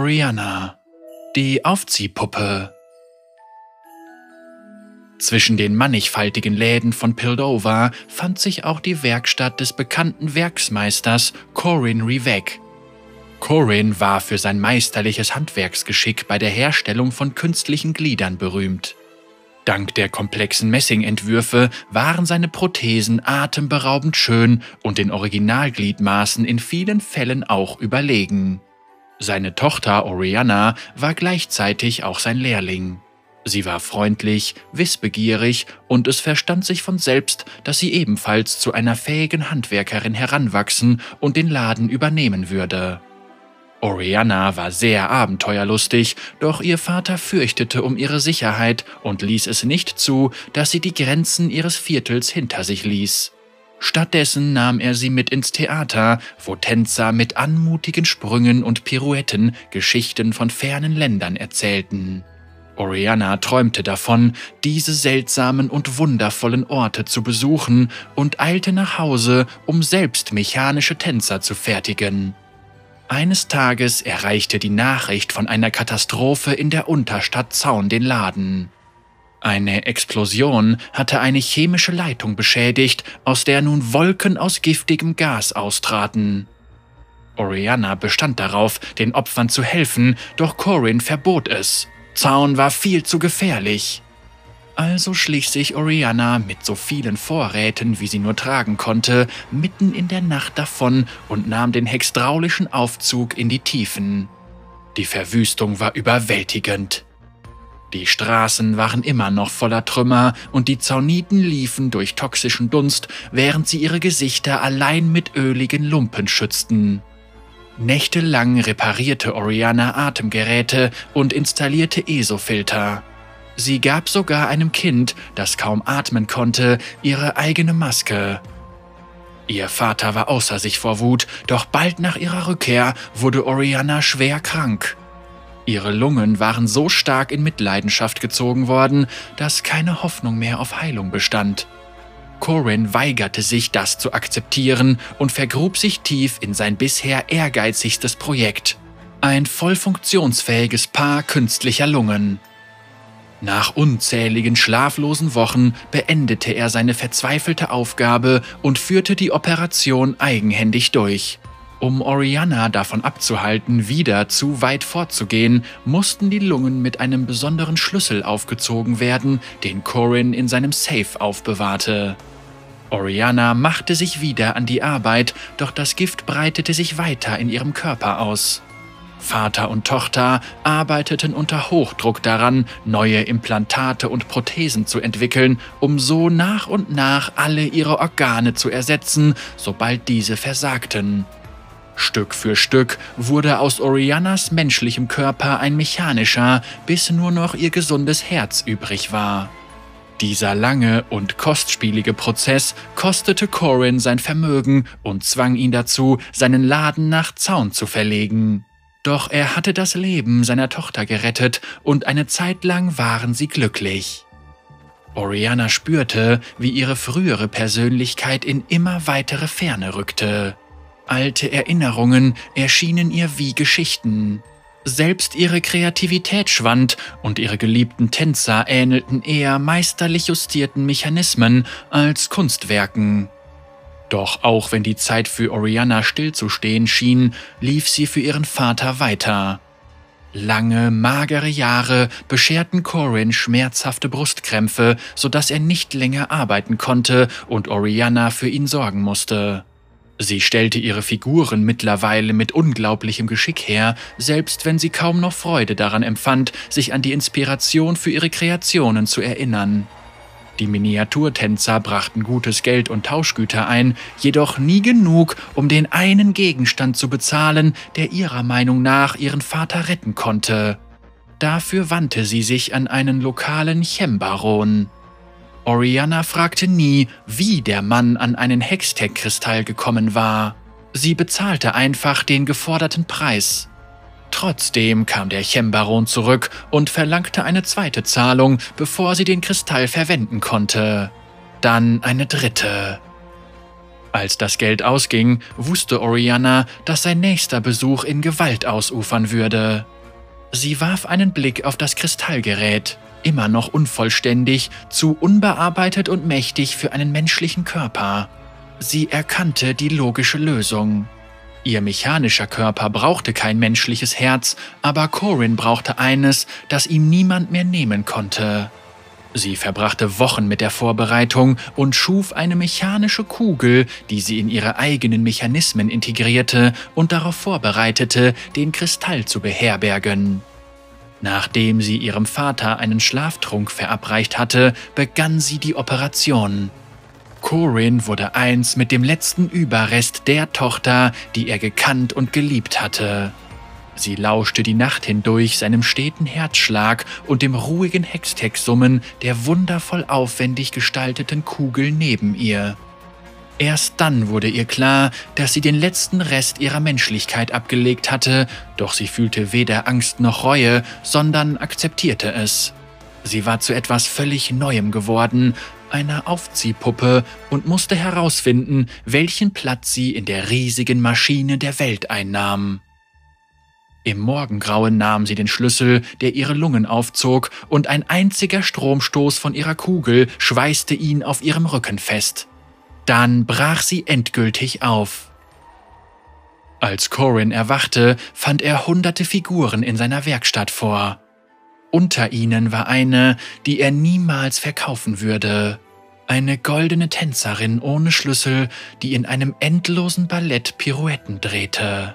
Oriana, die Aufziehpuppe. Zwischen den mannigfaltigen Läden von Pildover fand sich auch die Werkstatt des bekannten Werksmeisters Corin Rivek. Corin war für sein meisterliches Handwerksgeschick bei der Herstellung von künstlichen Gliedern berühmt. Dank der komplexen Messingentwürfe waren seine Prothesen atemberaubend schön und den Originalgliedmaßen in vielen Fällen auch überlegen. Seine Tochter Oriana war gleichzeitig auch sein Lehrling. Sie war freundlich, wissbegierig und es verstand sich von selbst, dass sie ebenfalls zu einer fähigen Handwerkerin heranwachsen und den Laden übernehmen würde. Oriana war sehr abenteuerlustig, doch ihr Vater fürchtete um ihre Sicherheit und ließ es nicht zu, dass sie die Grenzen ihres Viertels hinter sich ließ. Stattdessen nahm er sie mit ins Theater, wo Tänzer mit anmutigen Sprüngen und Pirouetten Geschichten von fernen Ländern erzählten. Oriana träumte davon, diese seltsamen und wundervollen Orte zu besuchen und eilte nach Hause, um selbst mechanische Tänzer zu fertigen. Eines Tages erreichte die Nachricht von einer Katastrophe in der Unterstadt Zaun den Laden. Eine Explosion hatte eine chemische Leitung beschädigt, aus der nun Wolken aus giftigem Gas austraten. Oriana bestand darauf, den Opfern zu helfen, doch Corin verbot es. Zaun war viel zu gefährlich. Also schlich sich Oriana mit so vielen Vorräten, wie sie nur tragen konnte, mitten in der Nacht davon und nahm den hextraulischen Aufzug in die Tiefen. Die Verwüstung war überwältigend. Die Straßen waren immer noch voller Trümmer und die Zauniten liefen durch toxischen Dunst, während sie ihre Gesichter allein mit öligen Lumpen schützten. Nächtelang reparierte Oriana Atemgeräte und installierte ESO-Filter. Sie gab sogar einem Kind, das kaum atmen konnte, ihre eigene Maske. Ihr Vater war außer sich vor Wut, doch bald nach ihrer Rückkehr wurde Oriana schwer krank. Ihre Lungen waren so stark in Mitleidenschaft gezogen worden, dass keine Hoffnung mehr auf Heilung bestand. Corin weigerte sich, das zu akzeptieren und vergrub sich tief in sein bisher ehrgeizigstes Projekt. Ein voll funktionsfähiges Paar künstlicher Lungen. Nach unzähligen schlaflosen Wochen beendete er seine verzweifelte Aufgabe und führte die Operation eigenhändig durch. Um Oriana davon abzuhalten, wieder zu weit fortzugehen, mussten die Lungen mit einem besonderen Schlüssel aufgezogen werden, den Corin in seinem Safe aufbewahrte. Oriana machte sich wieder an die Arbeit, doch das Gift breitete sich weiter in ihrem Körper aus. Vater und Tochter arbeiteten unter Hochdruck daran, neue Implantate und Prothesen zu entwickeln, um so nach und nach alle ihre Organe zu ersetzen, sobald diese versagten. Stück für Stück wurde aus Orianas menschlichem Körper ein mechanischer, bis nur noch ihr gesundes Herz übrig war. Dieser lange und kostspielige Prozess kostete Corin sein Vermögen und zwang ihn dazu, seinen Laden nach Zaun zu verlegen. Doch er hatte das Leben seiner Tochter gerettet und eine Zeit lang waren sie glücklich. Oriana spürte, wie ihre frühere Persönlichkeit in immer weitere Ferne rückte. Alte Erinnerungen erschienen ihr wie Geschichten. Selbst ihre Kreativität schwand und ihre geliebten Tänzer ähnelten eher meisterlich justierten Mechanismen als Kunstwerken. Doch auch wenn die Zeit für Oriana stillzustehen schien, lief sie für ihren Vater weiter. Lange, magere Jahre bescherten Corin schmerzhafte Brustkrämpfe, sodass er nicht länger arbeiten konnte und Oriana für ihn sorgen musste. Sie stellte ihre Figuren mittlerweile mit unglaublichem Geschick her, selbst wenn sie kaum noch Freude daran empfand, sich an die Inspiration für ihre Kreationen zu erinnern. Die Miniaturtänzer brachten gutes Geld und Tauschgüter ein, jedoch nie genug, um den einen Gegenstand zu bezahlen, der ihrer Meinung nach ihren Vater retten konnte. Dafür wandte sie sich an einen lokalen Chembaron. Oriana fragte nie, wie der Mann an einen Hextech-Kristall gekommen war. Sie bezahlte einfach den geforderten Preis. Trotzdem kam der Chembaron zurück und verlangte eine zweite Zahlung, bevor sie den Kristall verwenden konnte. Dann eine dritte. Als das Geld ausging, wusste Oriana, dass sein nächster Besuch in Gewalt ausufern würde. Sie warf einen Blick auf das Kristallgerät, immer noch unvollständig, zu unbearbeitet und mächtig für einen menschlichen Körper. Sie erkannte die logische Lösung. Ihr mechanischer Körper brauchte kein menschliches Herz, aber Corin brauchte eines, das ihm niemand mehr nehmen konnte. Sie verbrachte Wochen mit der Vorbereitung und schuf eine mechanische Kugel, die sie in ihre eigenen Mechanismen integrierte und darauf vorbereitete, den Kristall zu beherbergen. Nachdem sie ihrem Vater einen Schlaftrunk verabreicht hatte, begann sie die Operation. Corin wurde eins mit dem letzten Überrest der Tochter, die er gekannt und geliebt hatte. Sie lauschte die Nacht hindurch seinem steten Herzschlag und dem ruhigen Hextech-Summen der wundervoll aufwendig gestalteten Kugel neben ihr. Erst dann wurde ihr klar, dass sie den letzten Rest ihrer Menschlichkeit abgelegt hatte, doch sie fühlte weder Angst noch Reue, sondern akzeptierte es. Sie war zu etwas völlig Neuem geworden, einer Aufziehpuppe, und musste herausfinden, welchen Platz sie in der riesigen Maschine der Welt einnahm. Im Morgengrauen nahm sie den Schlüssel, der ihre Lungen aufzog, und ein einziger Stromstoß von ihrer Kugel schweißte ihn auf ihrem Rücken fest. Dann brach sie endgültig auf. Als Corin erwachte, fand er hunderte Figuren in seiner Werkstatt vor. Unter ihnen war eine, die er niemals verkaufen würde. Eine goldene Tänzerin ohne Schlüssel, die in einem endlosen Ballett Pirouetten drehte.